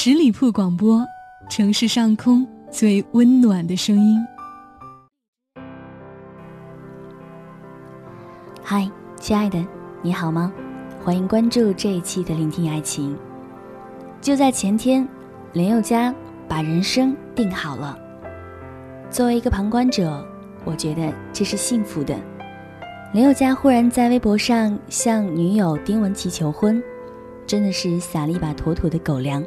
十里铺广播，城市上空最温暖的声音。嗨，亲爱的，你好吗？欢迎关注这一期的聆听爱情。就在前天，林宥嘉把人生定好了。作为一个旁观者，我觉得这是幸福的。林宥嘉忽然在微博上向女友丁文琪求婚，真的是撒了一把妥妥的狗粮。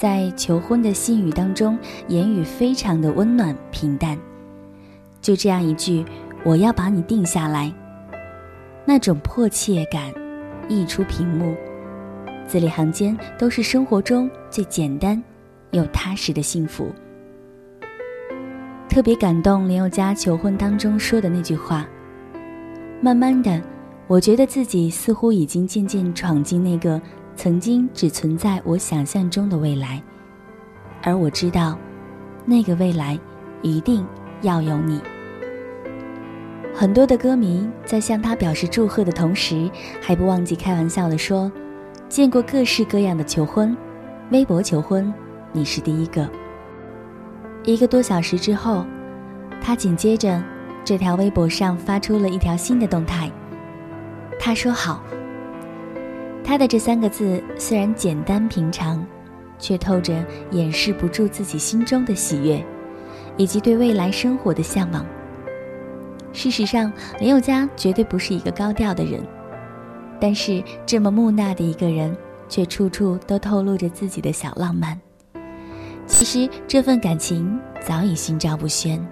在求婚的信语当中，言语非常的温暖平淡，就这样一句“我要把你定下来”，那种迫切感溢出屏幕，字里行间都是生活中最简单又踏实的幸福。特别感动林宥嘉求婚当中说的那句话。慢慢的，我觉得自己似乎已经渐渐闯进那个曾经只存在我想象中的未来，而我知道，那个未来一定要有你。很多的歌迷在向他表示祝贺的同时，还不忘记开玩笑的说：“见过各式各样的求婚，微博求婚，你是第一个。”一个多小时之后，他紧接着。这条微博上发出了一条新的动态。他说：“好。”他的这三个字虽然简单平常，却透着掩饰不住自己心中的喜悦，以及对未来生活的向往。事实上，林宥嘉绝对不是一个高调的人，但是这么木讷的一个人，却处处都透露着自己的小浪漫。其实，这份感情早已心照不宣。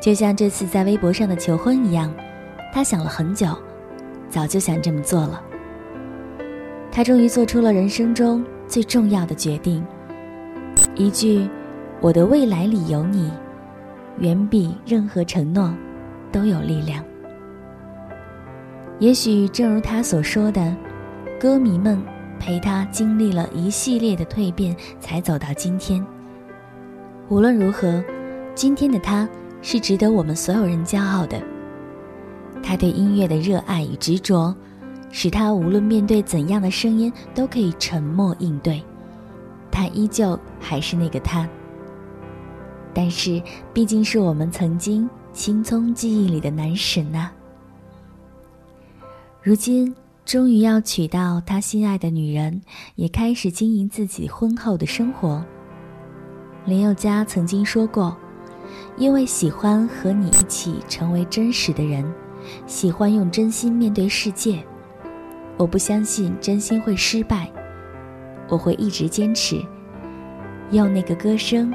就像这次在微博上的求婚一样，他想了很久，早就想这么做了。他终于做出了人生中最重要的决定。一句“我的未来里有你”，远比任何承诺都有力量。也许正如他所说的，歌迷们陪他经历了一系列的蜕变，才走到今天。无论如何，今天的他。是值得我们所有人骄傲的。他对音乐的热爱与执着，使他无论面对怎样的声音都可以沉默应对。他依旧还是那个他，但是毕竟是我们曾经青葱记忆里的男神呐。如今终于要娶到他心爱的女人，也开始经营自己婚后的生活。林宥嘉曾经说过。因为喜欢和你一起成为真实的人，喜欢用真心面对世界。我不相信真心会失败，我会一直坚持，用那个歌声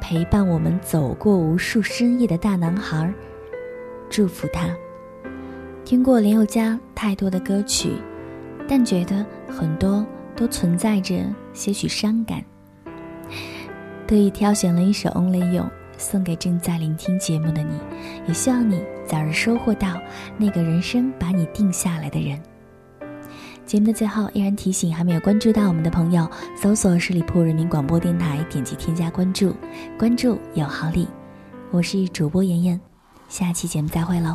陪伴我们走过无数深夜的大男孩，祝福他。听过林宥嘉太多的歌曲，但觉得很多都存在着些许伤感，特意挑选了一首《Only You》。送给正在聆听节目的你，也希望你早日收获到那个人生把你定下来的人。节目的最后，依然提醒还没有关注到我们的朋友，搜索十里铺人民广播电台，点击添加关注，关注有好礼。我是主播妍妍，下期节目再会喽，